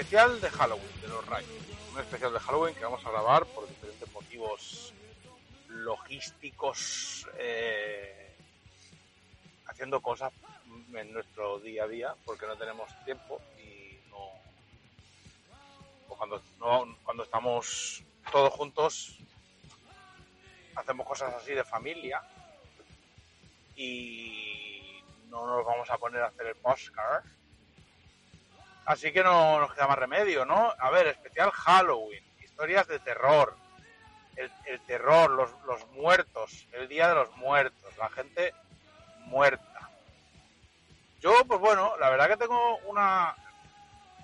especial de Halloween de los Rayos. Un especial de Halloween que vamos a grabar por diferentes motivos logísticos, eh, haciendo cosas en nuestro día a día porque no tenemos tiempo y no. O cuando, no, cuando estamos todos juntos, hacemos cosas así de familia y no nos vamos a poner a hacer el postcard Así que no nos queda más remedio, ¿no? A ver, especial Halloween, historias de terror, el, terror, los, muertos, el día de los muertos, la gente muerta. Yo, pues bueno, la verdad que tengo una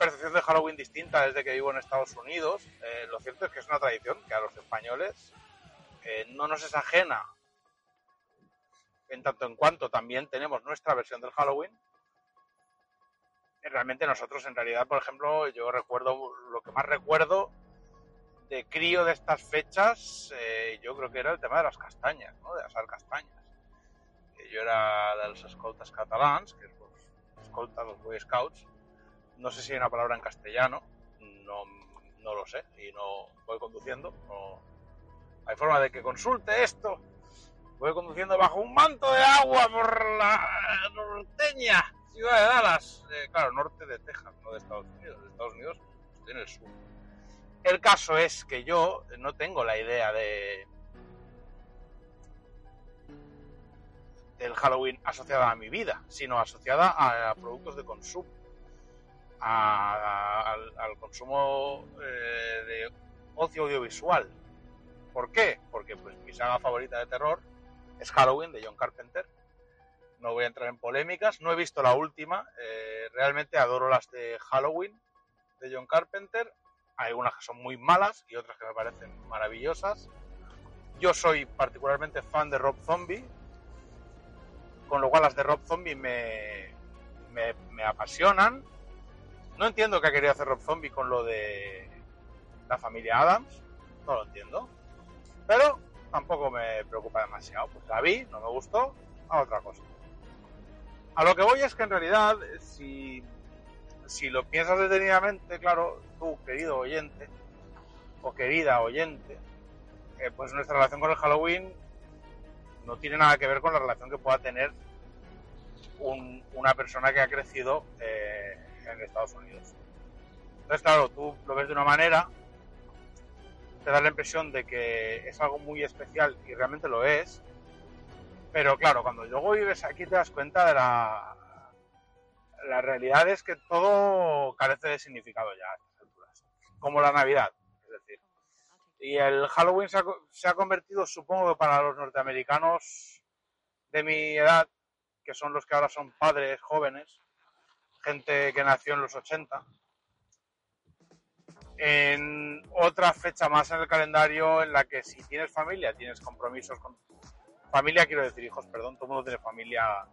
percepción de Halloween distinta desde que vivo en Estados Unidos. Eh, lo cierto es que es una tradición que a los españoles eh, no nos es ajena, en tanto en cuanto también tenemos nuestra versión del Halloween realmente nosotros en realidad, por ejemplo, yo recuerdo, lo que más recuerdo de crío de estas fechas, eh, yo creo que era el tema de las castañas, ¿no? de asar castañas. Yo era de los escoltas catalans, que es los escoltas, los Boy Scouts. No sé si hay una palabra en castellano, no, no lo sé, y no voy conduciendo. Hay forma de que consulte esto. Voy conduciendo bajo un manto de agua por la norteña ciudad de Dallas, eh, claro, norte de Texas, no de Estados Unidos. De Estados Unidos estoy en el sur. El caso es que yo no tengo la idea de del Halloween asociada a mi vida, sino asociada a, productos de consumo, al, consumo eh, de ocio audiovisual. ¿Por qué? Porque pues mi saga favorita de terror es Halloween de John Carpenter no voy a entrar en polémicas. No he visto la última. Eh, realmente adoro las de Halloween de John Carpenter. Hay unas que son muy malas y otras que me parecen maravillosas. Yo soy particularmente fan de Rob Zombie, con lo cual las de Rob Zombie me, me, apasionan. No entiendo qué ha querido hacer Rob Zombie con lo de la familia Adams, no lo entiendo. Pero tampoco me preocupa demasiado. Pues la vi, no me gustó, a otra cosa. A lo que voy es que en realidad, si, si lo piensas detenidamente, claro, tú, querido oyente, o querida oyente, eh, pues nuestra relación con el Halloween no tiene nada que ver con la relación que pueda tener una persona que ha crecido eh, en Estados Unidos. Entonces, claro, tú lo ves de una manera, te da la impresión de que es algo muy especial y realmente lo es, pero claro, cuando luego vives aquí te das cuenta de la, la realidad es que todo carece de significado ya a estas alturas. Como la Navidad, es decir. Y el Halloween se ha, convertido, supongo que para los norteamericanos de mi edad, que son los que ahora son padres jóvenes, gente que nació en los 80, en otra fecha más en el calendario en la que si tienes familia, tienes compromisos con familia quiero decir hijos, perdón, todo el mundo tiene familia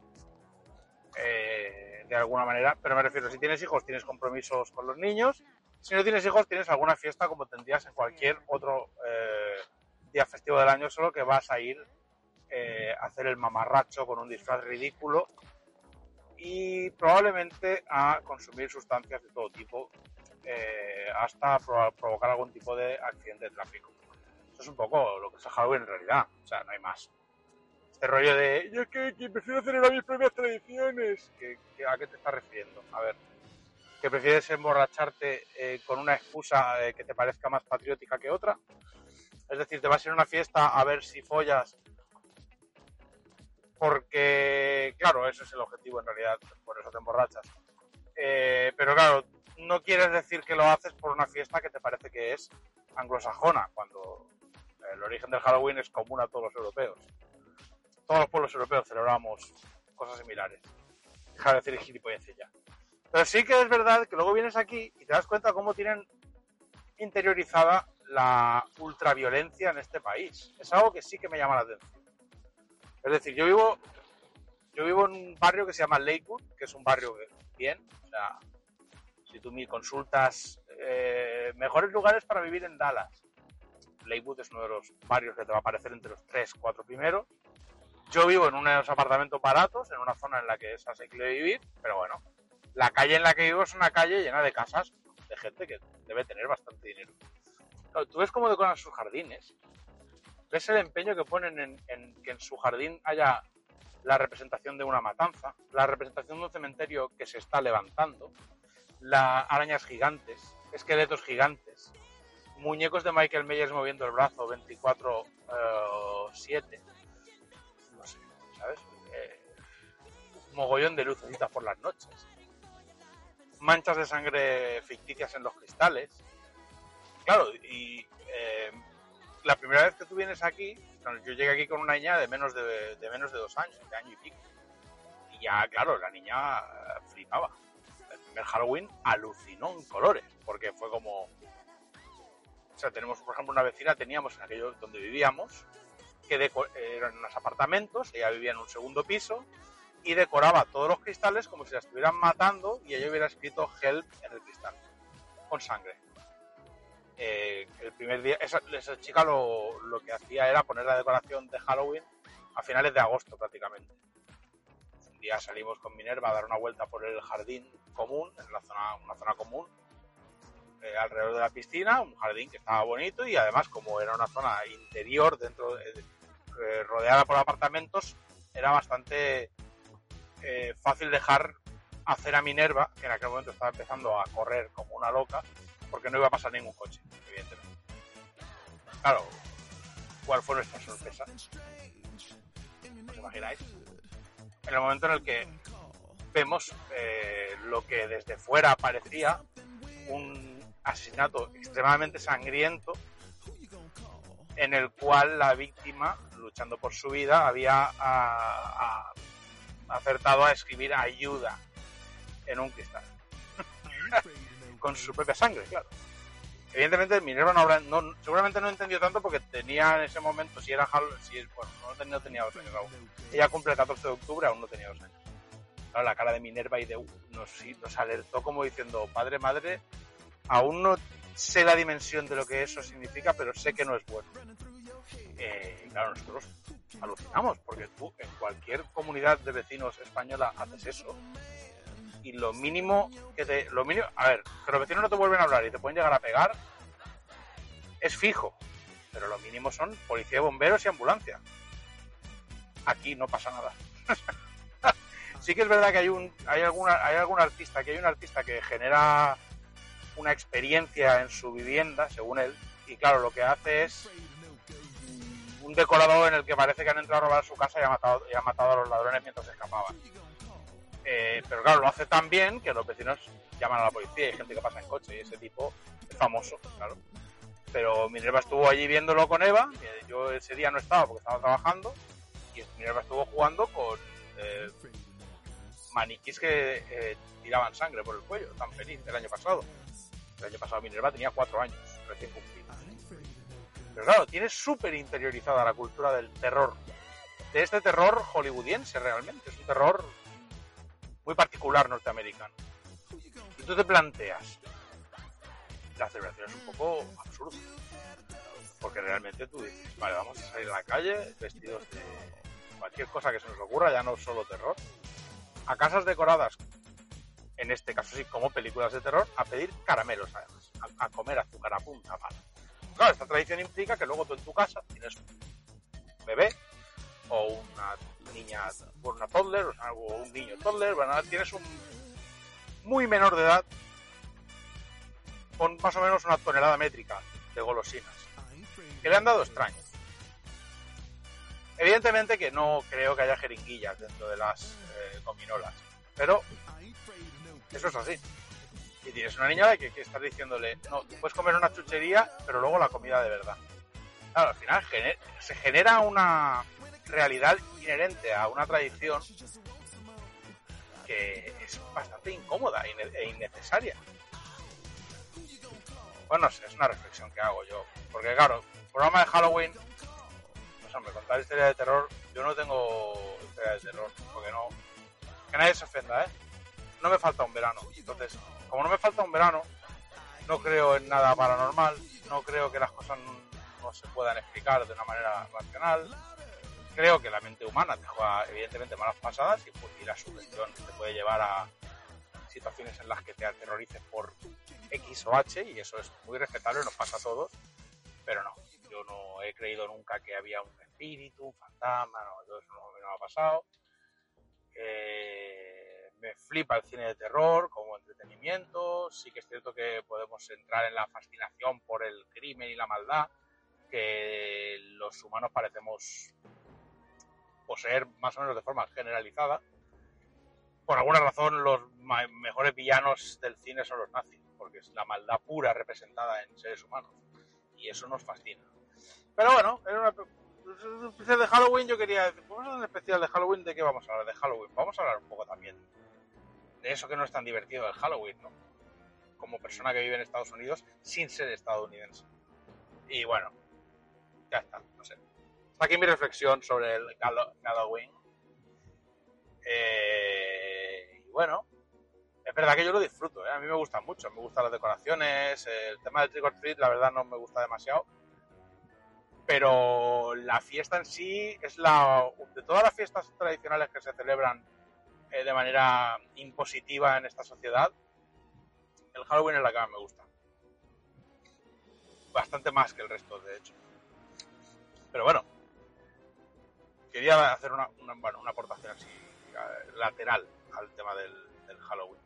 eh, de alguna manera, pero me refiero, si tienes hijos tienes compromisos con los niños, si no tienes hijos tienes alguna fiesta como tendrías en cualquier otro eh, día festivo del año, solo que vas a ir eh, a hacer el mamarracho con un disfraz ridículo y probablemente a consumir sustancias de todo tipo hasta provocar algún tipo de accidente de tráfico. Eso es un poco lo que es el Halloween en realidad, o sea, no hay más. Este rollo de, yo que, que prefiero celebrar mis propias tradiciones, ¿a qué te estás refiriendo? A ver, que prefieres emborracharte eh, con una excusa eh, que te parezca más patriótica que otra. Es decir, te vas a ir a una fiesta a ver si follas porque, claro, ese es el objetivo en realidad, por eso te emborrachas. Eh, pero claro, no quieres decir que lo haces por una fiesta que te parece que es anglosajona, cuando el origen del Halloween es común a todos los europeos. Todos los pueblos europeos celebramos cosas similares. Deja de decir gilipolleces ya. Pero sí que es verdad que luego vienes aquí y te das cuenta cómo tienen interiorizada la ultraviolencia en este país. Es algo que sí que me llama la atención. Es decir, yo vivo, yo vivo en un barrio que se llama Lakewood, que es un barrio bien. O sea, si tú me consultas eh, mejores lugares para vivir en Dallas, Lakewood es uno de los barrios que te va a aparecer entre los tres, cuatro primeros. Yo vivo en unos apartamentos baratos, en una zona en la que es asequible vivir, pero bueno, la calle en la que vivo es una calle llena de casas de gente que debe tener bastante dinero. tú ves cómo decoran sus jardines, ves el empeño que ponen en, que en su jardín haya la representación de una matanza, la representación de un cementerio que se está levantando, las arañas gigantes, esqueletos gigantes, muñecos de Michael Myers moviendo el brazo 24-7, eh, no sé, ¿sabes? Eh, mogollón de lucecitas por las noches manchas de sangre ficticias en los cristales. Claro, y eh, la primera vez que tú vienes aquí, yo llegué aquí con una niña de menos de, menos de dos años, de año y pico. Y ya, claro, la niña eh, flipaba. El primer Halloween alucinó en colores, porque fue como... O sea, tenemos, por ejemplo, una vecina, teníamos en aquello donde vivíamos, que eran unos apartamentos, ella vivía en un segundo piso, y decoraba todos los cristales como si la estuvieran matando y ella hubiera escrito Help en el cristal, con sangre. Eh, el primer día, esa, chica lo, que hacía era poner la decoración de Halloween a finales de agosto prácticamente. Un día salimos con Minerva a dar una vuelta por el jardín común, en la zona, una zona común, eh, alrededor de la piscina, un jardín que estaba bonito y además como era una zona interior dentro eh, rodeada por apartamentos, era bastante eh, fácil dejar hacer a Minerva, que en aquel momento estaba empezando a correr como una loca, porque no iba a pasar ningún coche, evidentemente. Claro, ¿cuál fue nuestra sorpresa? ¿Os imagináis? En el momento en el que vemos eh, lo que desde fuera parecía un asesinato extremadamente sangriento en el cual la víctima, luchando por su vida, había a, acertado a escribir ayuda en un cristal. Con su propia sangre, claro. Evidentemente Minerva no habrá, no, seguramente no entendió tanto porque tenía en ese momento, si era si bueno, no tenía, tenía dos años aún. Ella cumple el 14 de octubre, aún no tenía dos años. Claro, la cara de Minerva y de nos alertó como diciendo, padre, madre, aún no sé la dimensión de lo que eso significa, pero sé que no es bueno. Eh, claro, nosotros alucinamos, porque tú en cualquier comunidad de vecinos española haces eso. Y lo mínimo que te. Lo mínimo, a ver, que los vecinos no te vuelven a hablar y te pueden llegar a pegar, es fijo. Pero lo mínimo son policía, bomberos y ambulancia. Aquí no pasa nada. sí que es verdad que hay un hay alguna hay algún artista que hay un artista que genera una experiencia en su vivienda según él y claro lo que hace es un decorador en el que parece que han entrado a robar su casa y ha matado, y ha matado a los ladrones mientras escapaban. Eh, pero claro, lo hace tan bien que los vecinos llaman a la policía y hay gente que pasa en coche y ese tipo es famoso, claro. Pero Minerva estuvo allí viéndolo con Eva, yo ese día no estaba porque estaba trabajando, y Minerva estuvo jugando con eh, maniquís que eh, tiraban sangre por el cuello, tan feliz el año pasado. El año pasado Minerva tenía cuatro años, recién cumplidos. Pero claro, tiene súper interiorizada la cultura del terror de este terror hollywoodiense realmente. Es un terror muy particular norteamericano. Y tú te planteas, la celebración es un poco absurda. Porque realmente tú dices, vale, vamos a salir a la calle vestidos de cualquier cosa que se nos ocurra, ya no solo terror, a casas decoradas, en este caso sí, como películas de terror, a pedir caramelos además, a, a comer azúcar a punta pala. Claro, esta tradición implica que luego tú en tu casa tienes un bebé o una niña, o una toddler, o un niño toddler, bueno, tienes un muy menor de edad con más o menos una tonelada métrica de golosinas que le han dado extraños. Evidentemente que no creo que haya jeringuillas dentro de las eh, cominolas, pero eso es así. Y tienes una niña que, que estás diciéndole, no, puedes comer una chuchería, pero luego la comida de verdad. Claro, al final se genera una realidad inherente a una tradición que es bastante incómoda e innecesaria. Bueno, no sé, es una reflexión que hago yo. Porque claro, programa de Halloween, pues hombre, contar historia de terror, yo no tengo historia de terror, porque no, que nadie se ofenda, ¿eh? No me falta un verano. Entonces, como no me falta un verano, no creo en nada paranormal, no creo que las cosas no, se puedan explicar de una manera racional. Creo que la mente humana te juega evidentemente malas pasadas y, pues, la sugestión te puede llevar a situaciones en las que te aterrorices por X o H y eso es muy respetable, nos pasa a todos, pero no, yo no he creído nunca que había un espíritu, un fantasma, no, eso no me ha pasado. Eh, me flipa el cine de terror como entretenimiento. Sí que es cierto que podemos entrar en la fascinación por el crimen y la maldad que los humanos parecemos poseer más o menos de forma generalizada. Por alguna razón, los mejores villanos del cine son los nazis, porque es la maldad pura representada en seres humanos. Y eso nos fascina. Pero bueno, era una, es un especial de Halloween. Yo quería decir, un especial de Halloween. ¿De qué vamos a hablar? De Halloween. Vamos a hablar un poco también de eso que no es tan divertido del Halloween, ¿no? Como persona que vive en Estados Unidos sin ser estadounidense. Y bueno, ya está, no sé. Hasta aquí mi reflexión sobre el Hallo- Halloween. Eh, y bueno, es verdad que yo lo disfruto, ¿eh? a mí me gusta mucho, me gustan las decoraciones, el tema del trick or treat la verdad no me gusta demasiado, pero la fiesta en sí es la de todas las fiestas tradicionales que se celebran eh, de manera impositiva en esta sociedad, el Halloween es la que más me gusta. Bastante más que el resto, de hecho. Pero bueno, quería hacer una, bueno, una aportación así eh, lateral al tema del, Halloween.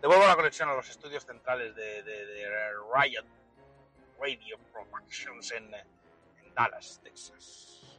Devuelvo la conexión a los estudios centrales de, de- Riot Radio Productions en Dallas, Texas.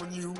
On you.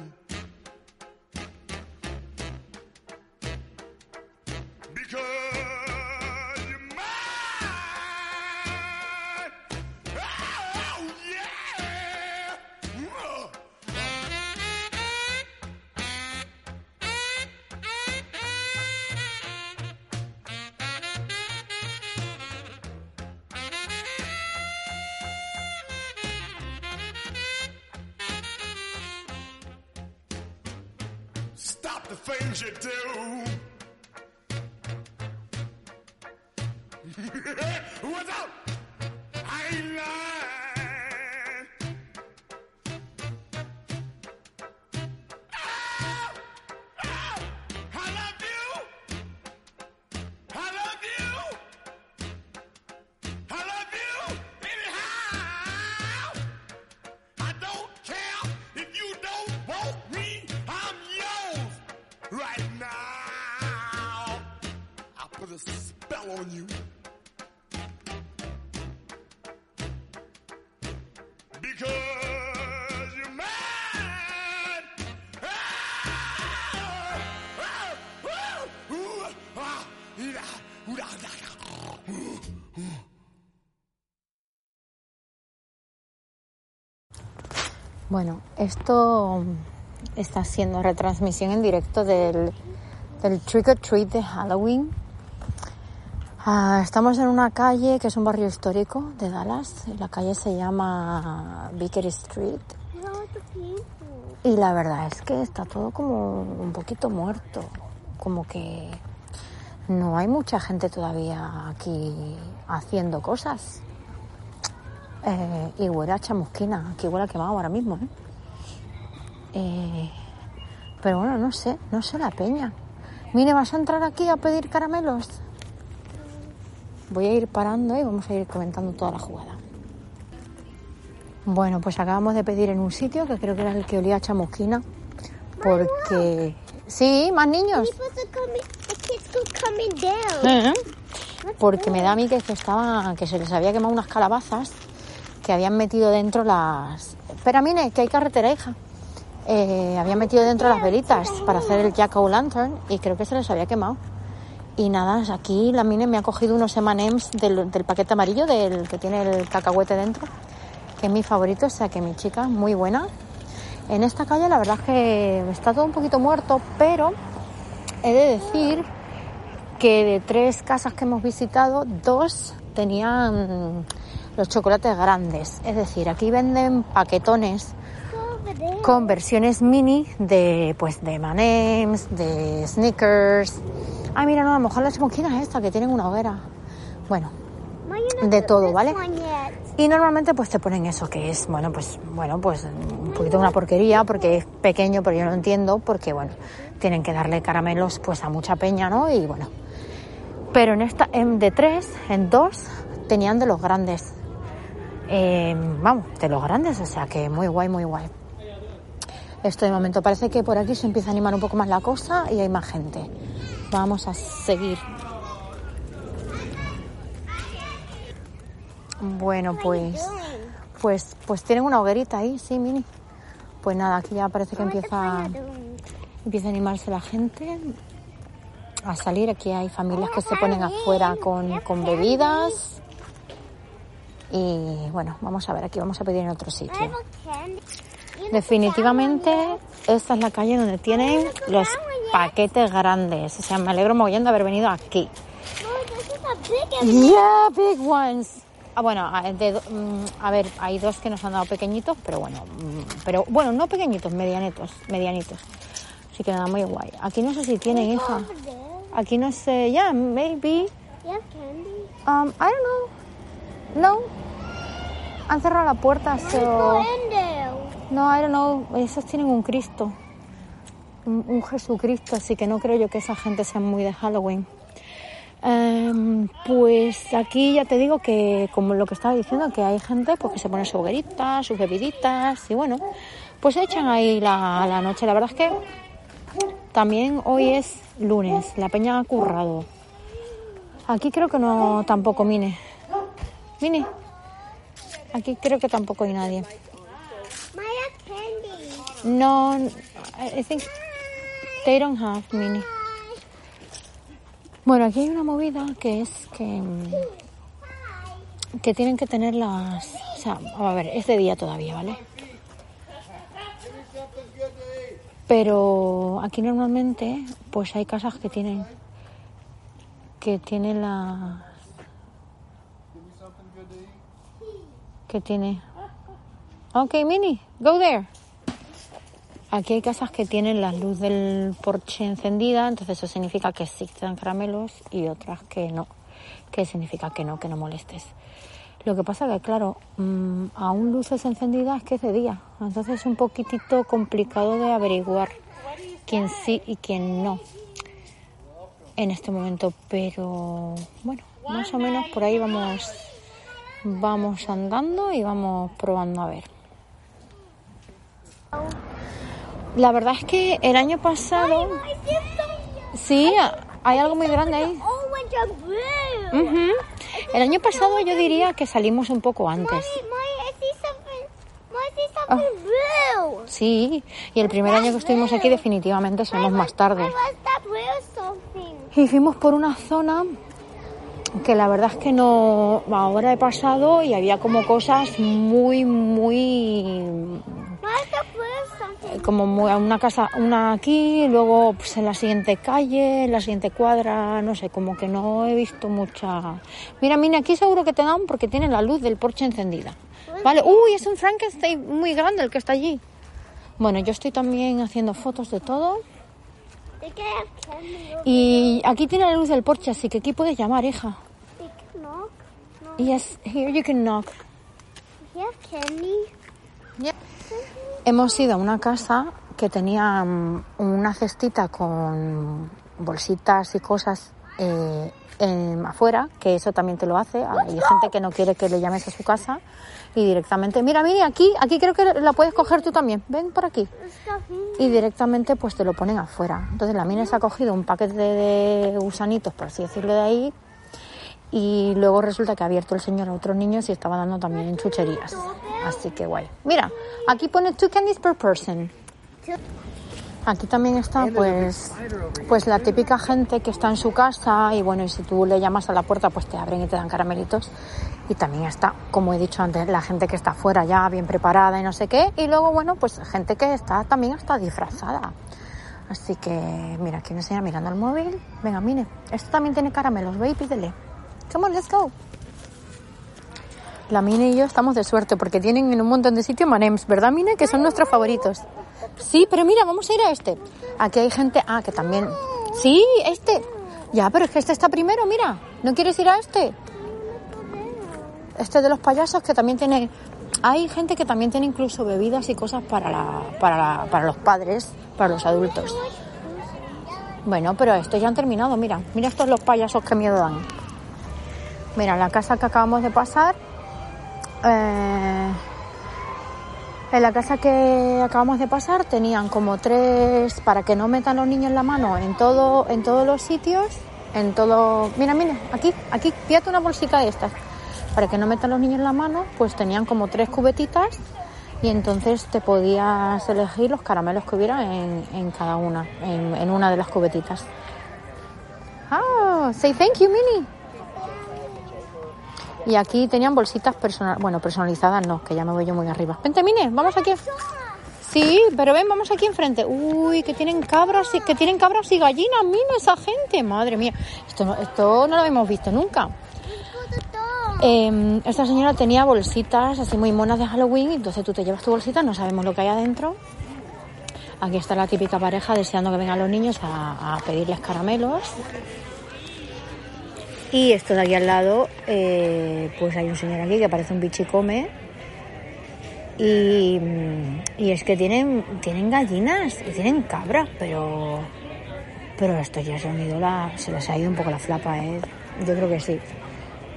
Bueno, esto está siendo retransmisión en directo del, del Trick or Treat de Halloween. Ah, estamos en una calle que es un barrio histórico de Dallas. La calle se llama Baker Street. Y la verdad es que está todo como un poquito muerto. Como que no hay mucha gente todavía aquí haciendo cosas. Eh, y huele a chamusquina, aquí huele a quemado ahora mismo. ¿eh? Eh, pero bueno, no sé, no sé la peña. Mire, ¿vas a entrar aquí a pedir caramelos? Voy a ir parando y vamos a ir comentando toda la jugada. Bueno, pues acabamos de pedir en un sitio que creo que era el que olía a chamusquina. Porque... Sí, más niños. Eh, Porque me da a mí que se, estaba, que se les había quemado unas calabazas que habían metido dentro las... Espera, mire, que hay carretera, hija. Eh, habían metido dentro las velitas para hacer el Jack O' Lantern y creo que se les había quemado. Y nada, aquí la Mine me ha cogido unos M&M's del, paquete amarillo, del que tiene el cacahuete dentro, que es mi favorito, o sea que mi chica, muy buena. En esta calle la verdad es que está todo un poquito muerto, pero he de decir que de tres casas que hemos visitado, dos tenían los chocolates grandes. Es decir, aquí venden paquetones con versiones mini de pues de M&M's, de Snickers. Ah, mira, no, a lo mejor la chamusquina es esta, que tienen una hoguera. Bueno, de do todo, ¿vale? y normalmente pues te ponen eso, que es, bueno, pues, bueno, pues un poquito una porquería, porque es pequeño, pero yo no entiendo, porque bueno, tienen que darle caramelos pues a mucha peña, ¿no? Y bueno. Pero en esta, en, de tres, en dos, tenían de los grandes. Eh, vamos, de los grandes, o sea que muy guay, muy guay. Esto de momento parece que por aquí se empieza a animar un poco más la cosa y hay más gente. Vamos a seguir. Bueno, pues, pues, pues tienen una hoguerita ahí, sí, mini. Pues nada, aquí ya parece que empieza, empieza a animarse la gente a salir. Aquí hay familias que se ponen afuera con, con bebidas. Y bueno, vamos a ver, aquí vamos a pedir en otro sitio. Definitivamente esta es la calle donde tienen los paquetes grandes. O sea, me alegro mogollón de haber venido aquí. Yeah, big ones. Ah, bueno, a, de mm, a ver, hay dos que nos han dado pequeñitos, pero bueno, mm, pero bueno, no pequeñitos, medianitos, medianitos. Así que nada, muy guay. Aquí no sé si tienen, hija. Aquí no sé, yeah, maybe. Um, I don't know. No. Han cerrado la puerta, so... No, I don't know. Esos tienen un Cristo. Un, un Jesucristo, así que no creo yo que esa gente sea muy de Halloween. Em, pues aquí ya te digo que, como lo que estaba diciendo, que hay gente pues, que se pone su hoguerita, sus bebiditas y bueno, pues echan ahí la, la noche. La verdad es que también hoy es lunes, la peña ha currado. Aquí creo que no, tampoco, Mine. Mine, aquí creo que tampoco hay nadie. No, I I think they don't mini. Bueno, aquí hay una movida que es que mm, que tienen que tener las, o sea, a ver, es de día todavía, ¿vale? Pero aquí normalmente, pues hay casas que tienen que tienen las que tiene. Okay, Mini, go there. Aquí hay casas que tienen la luz del porche encendida, entonces eso significa que dan caramelos y otras que no, que significa que no, que no molestes. Lo que pasa que, claro, mm, aún luces encendidas es que es de día, entonces es un poquitito complicado de averiguar quién sí y quién no en este momento, pero bueno, más o menos por ahí vamos, vamos andando y vamos probando a ver. La verdad es que el año pasado, sí, hay algo muy grande ahí. Ujú. El año pasado yo diría que salimos un poco antes. Blue. Sí, y el primer año que estuvimos aquí definitivamente salimos más tarde. Y fuimos por una zona que la verdad es que no ahora he pasado y había como cosas muy muy Como muy- una casa una aquí luego pues en la siguiente calle en la siguiente cuadra no sé como que no he visto mucha. Mira mira aquí seguro que te dan porque tiene la luz del porche encendida. Vale uy es un Frankenstein muy grande el que está allí. Bueno yo estoy también haciendo fotos de todo. Y aquí tiene la luz del porche así que aquí puedes llamar hija. Yes here you can knock. You have candy. Hemos ido a una casa que tenía mm, una cestita con bolsitas y cosas eh, en- afuera, que eso también te lo hace. Hay gente que no quiere que le llames a su casa y directamente, mira, mira, aquí, aquí creo que la puedes coger tú también. Ven por aquí. Y directamente pues te lo ponen afuera. Entonces la mina se ha cogido un paquete de gusanitos, por así decirlo, de ahí. Y luego resulta que ha abierto el señor a otros niños y estaba dando también chucherías. Así que guay. Mira, aquí pone two candies per person. Aquí también está pues pues la típica gente que está en su casa y bueno, y si tú le llamas a la puerta pues te abren y te dan caramelitos. Y también está, como he dicho antes, la gente que está afuera ya bien preparada y no sé qué. Y luego, bueno, pues gente que está también está disfrazada. Así que, mira, aquí me enseña mirando el móvil. Venga, mire, esto también tiene caramelos, ve y pídele. Come let's go. La Mine y yo estamos de suerte porque tienen en un montón de sitios Manems, ¿verdad, Mine? Que son nuestros favoritos. Sí, pero mira, vamos a ir a este. Aquí hay gente, ah, que también. Sí, este. Ya, pero es que este está primero, mira. ¿No quieres ir a este? Este de los payasos que también tiene. Hay gente que también tiene incluso bebidas y cosas para, la, para, la- para los padres, para los adultos. Bueno, pero estos ya han terminado, mira. Mira estos los payasos que miedo dan. Mira, la casa que acabamos de pasar. eh, en la casa que acabamos de pasar tenían como tres para que no metan los niños la mano en todo, en todos los sitios, en todo. Mira, mira, aquí, aquí, fíjate una bolsita de estas. Para que no metan los niños la mano, pues tenían como tres cubetitas y entonces te podías elegir los caramelos que hubiera en, en cada una, en, en una de las cubetitas. Ah, say thank you, Minnie. Y aquí tenían bolsitas personal, bueno, personalizadas no, que ya me voy yo muy arriba. Vente, Mine, vamos aquí. Sí, pero ven, vamos aquí enfrente. Uy, que tienen cabras y que tienen cabras y gallinas, Mine, esa gente. Madre mía, esto no, esto no lo habíamos visto nunca. Eh, esta señora tenía bolsitas así muy monas de Halloween, entonces tú te llevas tu bolsita, no sabemos lo que hay adentro. Aquí está la típica pareja deseando que vengan los niños a pedirles caramelos. Y esto de aquí al lado, eh, pues hay un señor aquí que parece un bichicome. Y, y es que tienen, tienen gallinas y tienen cabras, pero pero esto ya se han ido la, se les ha ido un poco la flapa, ¿eh? Yo creo que sí.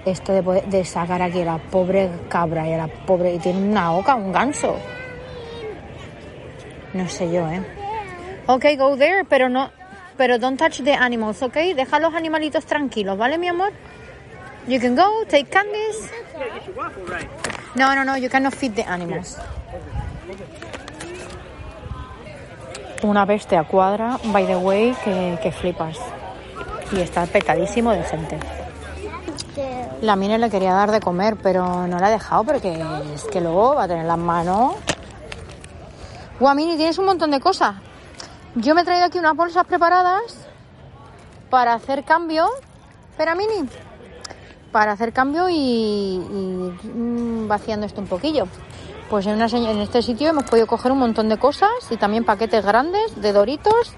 Esto de, poder- de sacar aquí a la pobre cabra y a la pobre y tiene una oca, un ganso. No sé yo, ¿eh? Ok, go there, pero no, pero don't touch the animals, ¿ok? Deja los animalitos tranquilos, ¿vale, mi amor? You can go, take candies. No, no, no, you cannot feed the animals. Una bestia cuadra, by the way, que, que flipas. Y está petadísimo de gente. La mina le quería dar de comer, pero no la ha dejado porque es que luego va a tener las manos. Guau, Mini, tienes un montón de cosas. Yo me he traído aquí unas bolsas preparadas para hacer cambio. Espera, Mini. Para hacer cambio y, mm, vaciando esto un poquillo. pues en, este sitio hemos podido coger un montón de cosas y también paquetes grandes de doritos.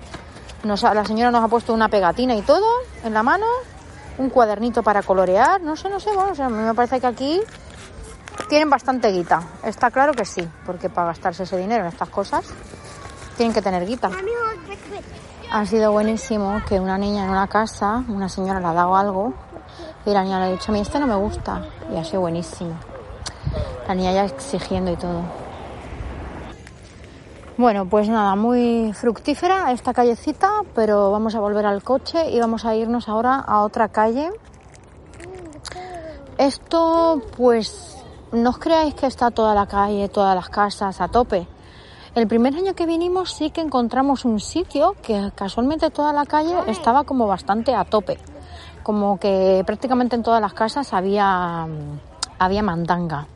La señora nos ha puesto una pegatina y todo en la mano, un cuadernito para colorear, no sé, no sé, bueno, o sea, a mí me parece que aquí tienen bastante guita. Está claro que sí, porque para gastarse ese dinero en estas cosas tienen que tener guita. Ha sido buenísimo que una niña en una casa, una señora le ha dado algo y la niña le ha dicho, a mí este no me gusta. Y ha sido buenísimo. La niña ya exigiendo y todo. Bueno, pues nada, muy fructífera esta callecita, pero vamos a volver al coche y vamos a irnos ahora a otra calle. Esto, pues, no os creáis que está toda la calle, todas las casas a tope. El primer año que vinimos sí que encontramos un sitio que casualmente toda la calle estaba como bastante a tope. Como que prácticamente en todas las casas había, mm, había mandanga.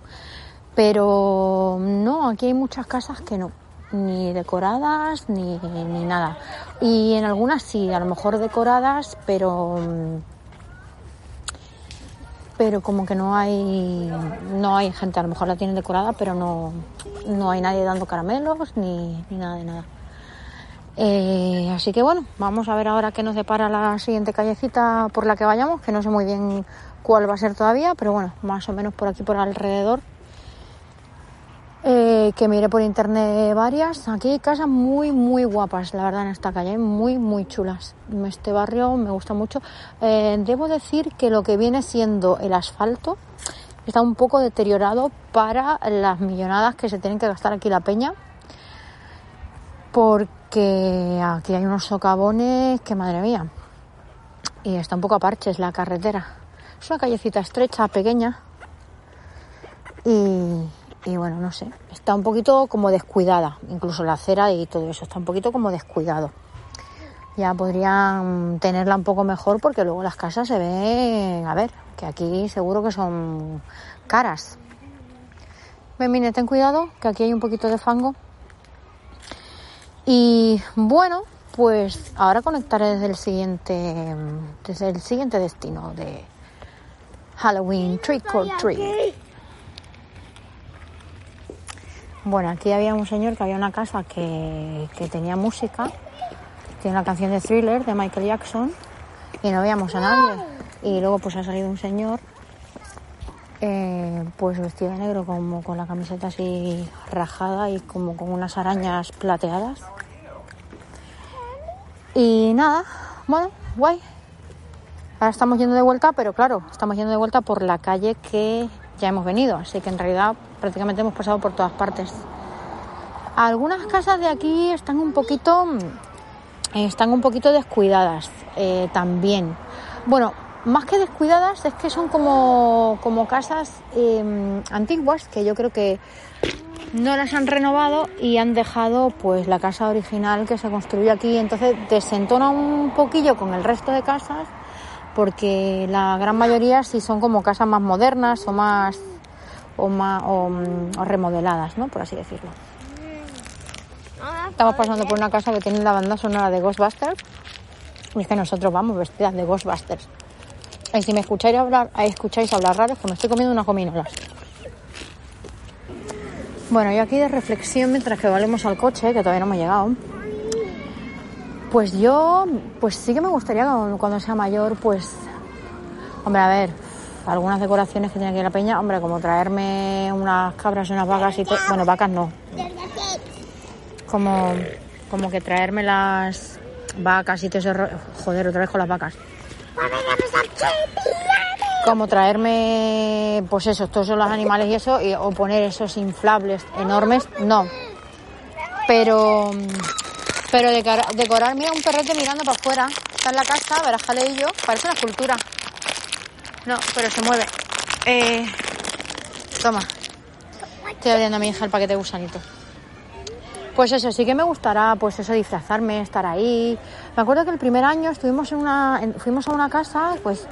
Pero no, aquí hay muchas casas que no, ni decoradas ni, ni nada. Y en algunas sí, a lo mejor decoradas, pero mm, pero como que no hay no hay gente, a lo mejor la tienen decorada, pero no, no hay nadie dando caramelos ni, ni nada de nada. Eh, así que bueno, vamos a ver ahora qué nos depara la siguiente callecita por la que vayamos, que no sé muy bien cuál va a ser todavía, pero bueno, más o menos por aquí por alrededor. Eh, que miré por internet varias. Aquí hay casas muy, muy guapas, la verdad, en esta calle, muy, muy chulas. Este barrio me gusta mucho. Eh, debo decir que lo que viene siendo el asfalto está un poco deteriorado para las millonadas que se tienen que gastar aquí la peña. Porque aquí hay unos socavones que, madre mía, y está un poco a parches la carretera. Es una callecita estrecha, pequeña. Y, y bueno, no sé, está un poquito como descuidada, incluso la acera y todo eso, está un poquito como descuidado. Ya podrían tenerla un poco mejor porque luego las casas se ven, a ver, que aquí seguro que son caras. Ven, ten cuidado, que aquí hay un poquito de fango. Y bueno, pues ahora conectaré desde el siguiente, desde el siguiente destino de Halloween Trick or Treat. Bueno, aquí había un señor que había una casa que, que tenía música, tiene una canción de thriller de Michael Jackson y no veíamos a nadie. Y luego pues ha salido un señor eh, pues vestido de negro como con la camiseta así rajada y como con unas arañas plateadas. Y nada, bueno, guay. Ahora estamos yendo de vuelta, pero claro, estamos yendo de vuelta por la calle que ya hemos venido, así que en realidad prácticamente hemos pasado por todas partes. Algunas casas de aquí están un poquito, mm, están un poquito descuidadas eh, también. Bueno, más que descuidadas es que son como, como casas eh, antiguas que yo creo que no las han renovado y han dejado pues la casa original que se construyó aquí. Entonces desentona un poquillo con el resto de casas porque la gran mayoría sí son como casas más modernas o más o, más, mm, remodeladas, ¿no? Por así decirlo. Estamos pasando por una casa que tiene la banda sonora de Ghostbusters y es que nosotros vamos vestidas de Ghostbusters. Y si me escucháis hablar, eh, escucháis hablar raro, es que me estoy comiendo unas gominolas. Bueno, y aquí de reflexión mientras que volvemos al coche, que todavía no me ha llegado. Pues yo, pues sí que me gustaría cuando, sea mayor, pues, hombre, a ver, algunas decoraciones que tiene aquí la peña, hombre, como traerme unas cabras y unas vacas y todo, bueno, vacas no, como, como que traerme las vacas y todo ese joder, otra vez con las vacas. Como traerme, pues eso, todos los animales y eso, y- o poner esos inflables enormes, no. Pero, pero decorar, decorar, mira un perrete mirando para afuera, está en la casa, verás jaleillo, parece una escultura. No, pero se mueve. Eh, toma, estoy abriendo a mi hija el paquete de gusanito. Pues eso, sí que me gustará, pues eso, disfrazarme, estar ahí. Me acuerdo que el primer año estuvimos en una, fuimos a una casa, pues,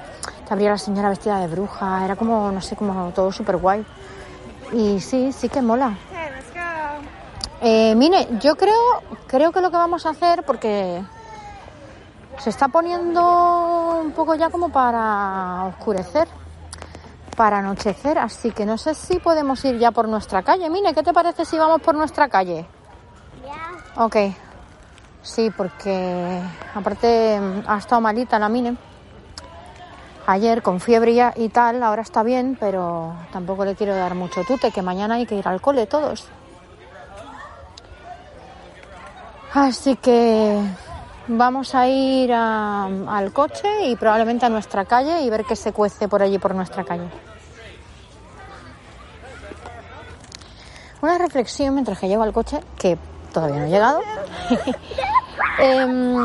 que habría la señora vestida de bruja, era como, no sé, como todo súper guay. Y sí, sí que mola. Eh, mire, yo creo, creo que lo que vamos a hacer, porque se está poniendo un poco ya como para oscurecer. para anochecer, así que no sé si podemos ir ya por nuestra calle. Mine, ¿qué te parece si vamos por nuestra calle? Ok. Sí, porque aparte ha estado malita la Mine. Ayer con fiebre ya y tal, ahora está bien, pero tampoco le quiero dar mucho tute, que mañana hay que ir al cole todos. Así que vamos a ir a- al coche y probablemente a nuestra calle y ver qué se cuece por allí por nuestra calle. Una reflexión mientras que llego al coche, que todavía no he llegado. Em,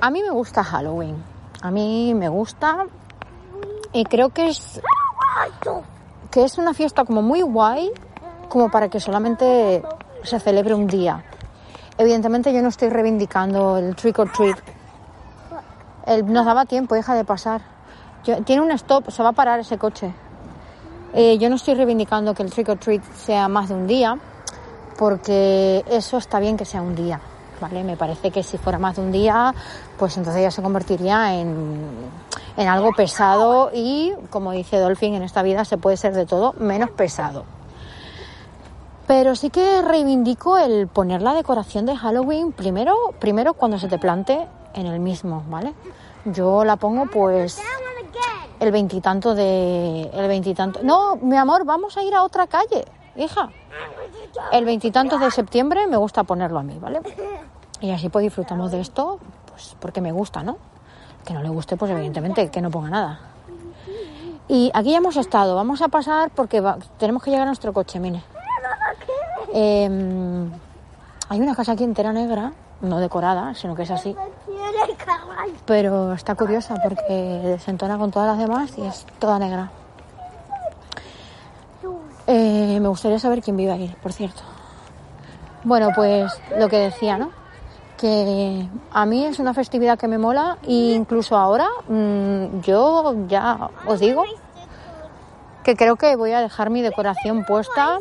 a mí me gusta Halloween. A mí me gusta y creo que es que es una fiesta como muy guay como para que solamente se celebre un día. Evidentemente yo no estoy reivindicando el trick or treat. El- nos daba tiempo, hija, de pasar. Yo- tiene un stop, se va a parar ese coche. Eh, yo no estoy reivindicando que el trick or treat sea más de un día, porque eso está bien que sea un día, ¿vale? Me parece que si fuera más de un día, pues entonces ya se convertiría en, en algo pesado y, como dice Dolphin, en esta vida se puede ser de todo menos pesado. Pero sí que reivindico el poner la decoración de Halloween primero, primero cuando se te plante en el mismo, ¿vale? Yo la pongo pues el veintitanto de el veintitanto. No, mi amor, vamos a ir a otra calle, hija. El veintitantos de septiembre me gusta ponerlo a mí, ¿vale? Y así pues disfrutamos de esto, pues porque me gusta, ¿no? Que no le guste, pues evidentemente que no ponga nada. Y aquí ya hemos estado, vamos a pasar porque va- tenemos que llegar a nuestro coche, mire. Em, hay una casa aquí entera negra, no decorada, sino que es así, pero está curiosa porque desentona con todas las demás y es toda negra. Eh, me gustaría saber quién vive ahí, por cierto. Bueno, pues lo que decía, ¿no? Que a mí es una festividad que me mola e incluso ahora mm, yo ya os digo que creo que voy a dejar mi decoración puesta.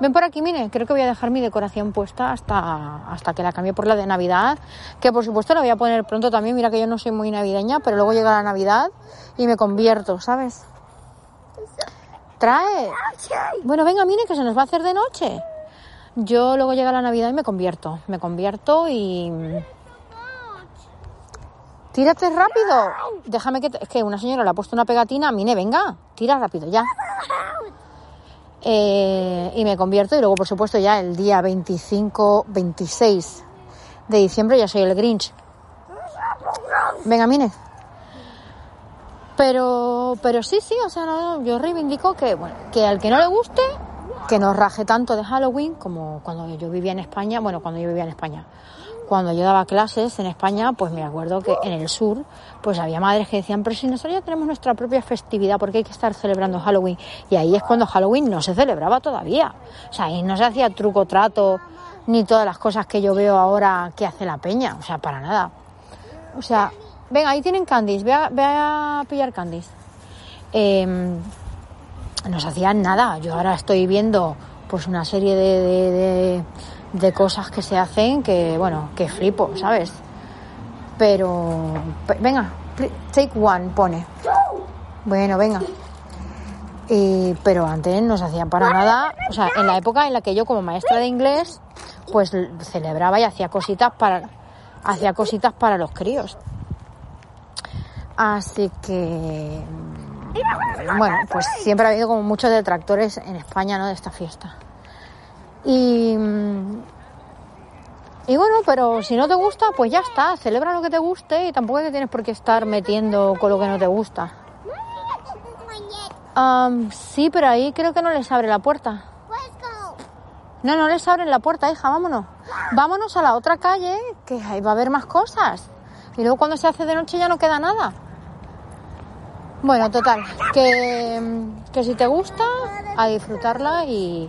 Ven por aquí, mire, creo que voy a dejar mi decoración puesta hasta, hasta que la cambie por la de Navidad, que por supuesto la voy a poner pronto también, mira que yo no soy muy navideña, pero luego llega la Navidad y me convierto, ¿sabes? Trae. Bueno, venga, mire que se nos va a hacer de noche. Yo luego llega la Navidad y me convierto, me convierto y... Tírate rápido. Déjame que... te- Es que una señora le ha puesto una pegatina. Mine, venga, tira rápido ya. Eh, y me convierto y luego, por supuesto, ya el día 25, 26 de diciembre ya soy el Grinch. Venga, Mine. Pero, pero sí, sí, o sea, no, yo reivindico que, bueno, que al que no le guste, que no raje tanto de Halloween como cuando yo vivía en España, bueno, cuando yo vivía en España. Cuando yo daba clases en España, pues me acuerdo que en el sur, pues había madres que decían, pero si nosotros ya tenemos nuestra propia festividad, ¿por qué hay que estar celebrando Halloween? Y ahí es cuando Halloween no se celebraba todavía. O sea, ahí no se hacía truco trato, ni todas las cosas que yo veo ahora que hace la peña. O sea, para nada. O sea, venga, ahí tienen candies, ve a, a pillar candies. Eh, no se hacían nada. Yo ahora estoy viendo pues una serie de, de, de- cosas que se hacen que, bueno, que flipo, ¿sabes? Pero, pe- venga, take one, pone. Bueno, venga. Y, pero antes no se hacía para nada, o sea, en la época en la que yo como maestra de inglés, pues celebraba y hacía cositas para, hacía cositas para los críos. Así que, bueno, pues siempre ha habido como muchos detractores en España, ¿no? De esta fiesta. Y, y bueno, pero si no te gusta, pues ya está, celebra lo que te guste y tampoco te tienes por qué estar metiendo con lo que no te gusta. Am, sí, pero ahí creo que no les abre la puerta. No, no les abren la puerta, hija, vámonos. Vámonos a la otra calle, que ahí va a haber más cosas. Y luego cuando se hace de noche ya no queda nada. Bueno, total, que, que si te gusta, a disfrutarla y,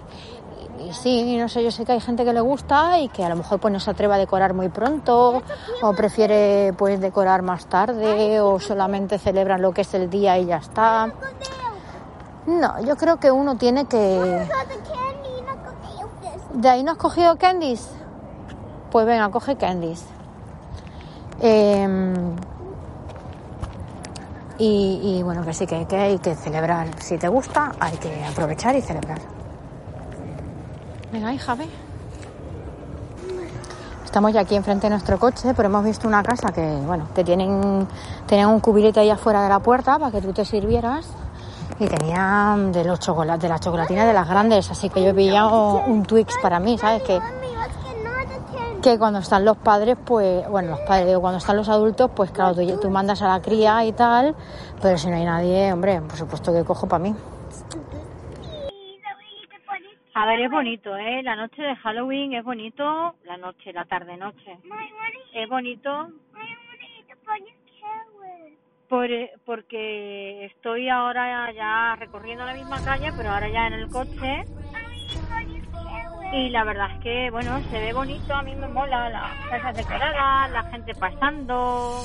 y, sí, no sé, yo sé que hay gente que le gusta y que a lo mejor pues no se atreve a decorar muy pronto o prefiere pues decorar más tarde o solamente celebran lo que es el día y ya está. No, yo creo que uno tiene que... ¿De ahí no has cogido candies? Pues venga, coge candies. Em, Y, y bueno, que sí que, hay que celebrar. Si te gusta, hay que aprovechar y celebrar. Venga, hija, ve. Estamos ya aquí enfrente de nuestro coche, pero hemos visto una casa que, bueno, que tienen, tenían un cubilete ahí afuera de la puerta para que tú te sirvieras y tenían de los chocolates, de las chocolatinas de las grandes, así que yo he pillado un Twix para mí, ¿sabes? Que, que cuando están los padres, pues, bueno, los padres, digo, cuando están los adultos, pues claro, tú, tú mandas a la cría y tal, pero si no hay nadie, hombre, por supuesto que cojo para mí. A ver, es bonito, ¿eh? La noche de Halloween es bonito. La noche, la tarde-noche. Es bonito por, porque estoy ahora ya recorriendo la misma calle, pero ahora ya en el coche. Y la verdad es que, bueno, se ve bonito, a mí me mola las casas decoradas, la gente pasando,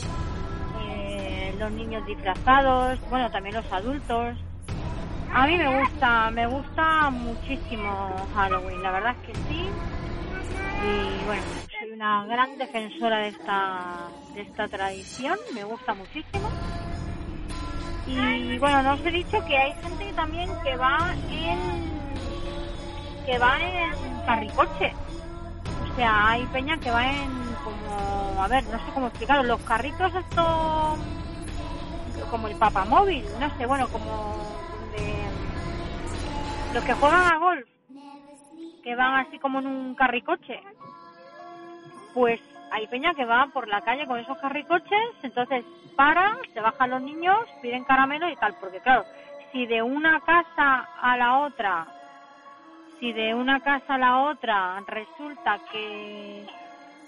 eh, los niños disfrazados, bueno, también los adultos. A mí me gusta, me gusta muchísimo Halloween, la verdad es que sí. Y bueno, soy una gran defensora de esta, de esta tradición, me gusta muchísimo. Y bueno, no os he dicho que hay gente también que va en que va en carricoche. O sea, hay peña que va en como, a ver, no sé cómo explicarlo, los carritos estos como el papamóvil, no sé, bueno, como de los que juegan a golf, que van así como en un carricoche. Pues hay peña que va por la calle con esos carricoches, entonces paran, se bajan los niños, piden caramelo y tal, porque claro, si de una casa a la otra, si de una casa a la otra resulta que,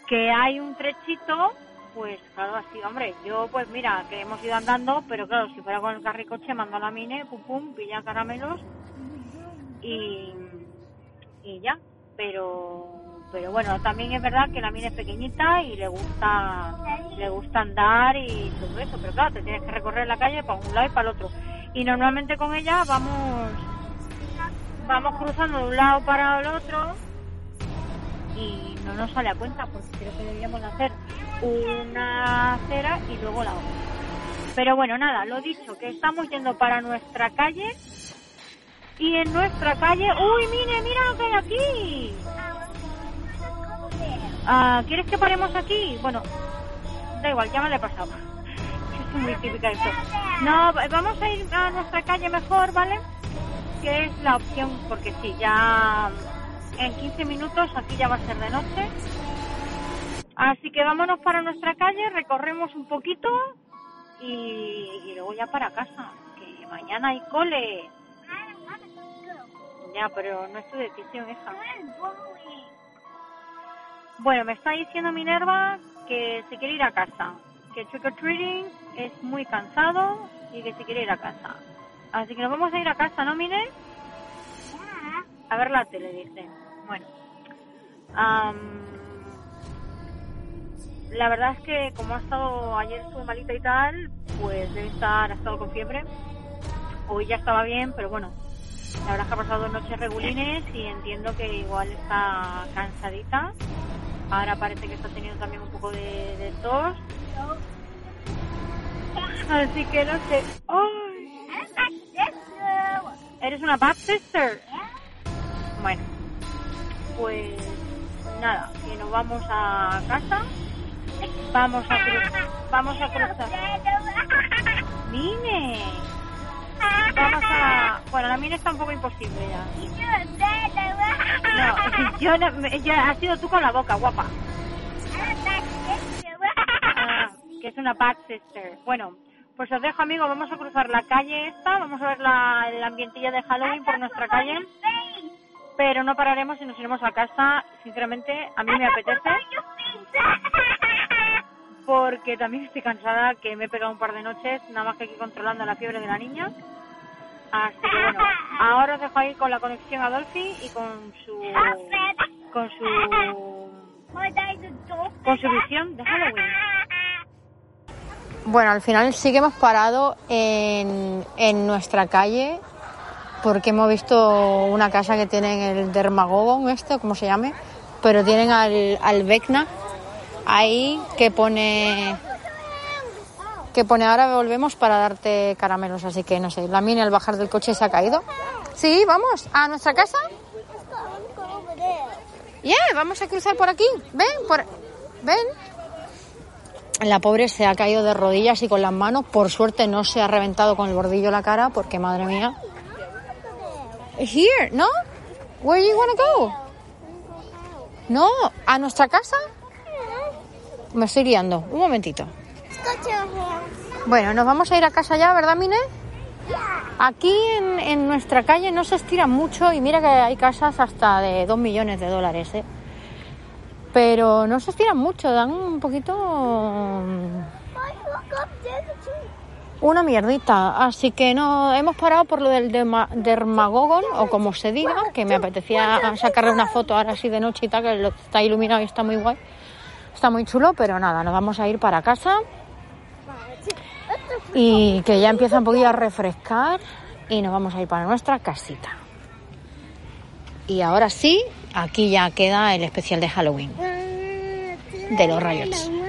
que hay un trechito, pues claro, así, hombre, yo pues mira, que hemos ido andando, pero claro, si fuera con el carricoche, mando a la mine, pum pum, pilla caramelos y, y ya, pero pero bueno, también es verdad que la mina es pequeñita y le gusta le gusta andar y todo eso, pero claro, te tienes que recorrer la calle para un lado y para el otro. Y normalmente con ella vamos vamos cruzando de un lado para el otro y no nos sale a cuenta porque creo que deberíamos hacer una acera y luego la otra. Pero bueno, nada, lo dicho, que estamos yendo para nuestra calle y en nuestra calle, uy, mire, mira lo que hay aquí. Ah, ¿Quieres que paremos aquí? Bueno, da igual, ya me lo he pasado. Es muy típica esto. No, vamos a ir a nuestra calle mejor, ¿vale? Que es la opción, porque sí, ya en 15 minutos aquí ya va a ser de noche. Así que vámonos para nuestra calle, recorremos un poquito y, luego ya para casa, que mañana hay cole. Ya, pero no es tu decisión, hija. Bueno, me está diciendo Minerva que se quiere ir a casa, que trick or treating es muy cansado y que se quiere ir a casa. Así que nos vamos a ir a casa, ¿no, Mine? A ver la tele, dice. Bueno. am, la verdad es que como ha estado ayer estuvo malita y tal, pues debe estar, ha estado con fiebre. Hoy ya estaba bien, pero bueno, la verdad es que ha pasado dos noches regulines y entiendo que igual está cansadita. Ahora parece que está teniendo también un poco de, de tos. Así que no sé. ¡Ay! ¿Eres una bad sister? Bueno, pues nada, que nos vamos a casa. Vamos a cruzar. Vamos a cruzar. ¡Mine! Vamos a. Bueno, la mina está un poco imposible ya. No, yo no, ya has sido tú con la boca, guapa. Ah, que es una bad sister. Bueno, pues os dejo, amigos. Vamos a cruzar la calle esta. Vamos a ver la, el ambientillo de Halloween por nuestra calle. Pero no pararemos y nos iremos a casa. Sinceramente, a mí me apetece. Porque también estoy cansada, que me he pegado un par de noches, nada más que aquí controlando la fiebre de la niña. Así que bueno, ahora os dejo ahí con la conexión a Dolphy y con su con su con su visión de Halloween. Bueno, al final sí que hemos parado en, en nuestra calle porque hemos visto una casa que tienen el Dermagogon, este, como se llame, pero tienen al, al Vecna ahí que pone que pone ahora volvemos para darte caramelos, así que no sé, la mina al bajar del coche se ha caído. Sí, vamos, a nuestra casa. Yeah, vamos a cruzar por aquí. Ven, por ven. La pobre se ha caído de rodillas y con las manos, por suerte no se ha reventado con el bordillo la cara, porque madre mía. Here, ¿no? Where you wanna go? No, a nuestra casa. Me estoy liando. Un momentito. Bueno, nos vamos a ir a casa ya, ¿verdad, Mine? Aquí en, nuestra calle no se estira mucho y mira que hay casas hasta de 2 millones de dólares, ¿eh? Pero no se estiran mucho, dan un poquito... mm, Una mierdita. Así que no, hemos parado por lo del derma- dermagogon, o como se diga, que me apetecía sacarle una foto ahora así de noche y tal, que está iluminado y está muy guay. Está muy chulo, pero nada, nos vamos a ir para casa y que ya empieza un poquillo a refrescar y nos vamos a ir para nuestra casita. Y ahora sí, aquí ya queda el especial de Halloween de los Riots.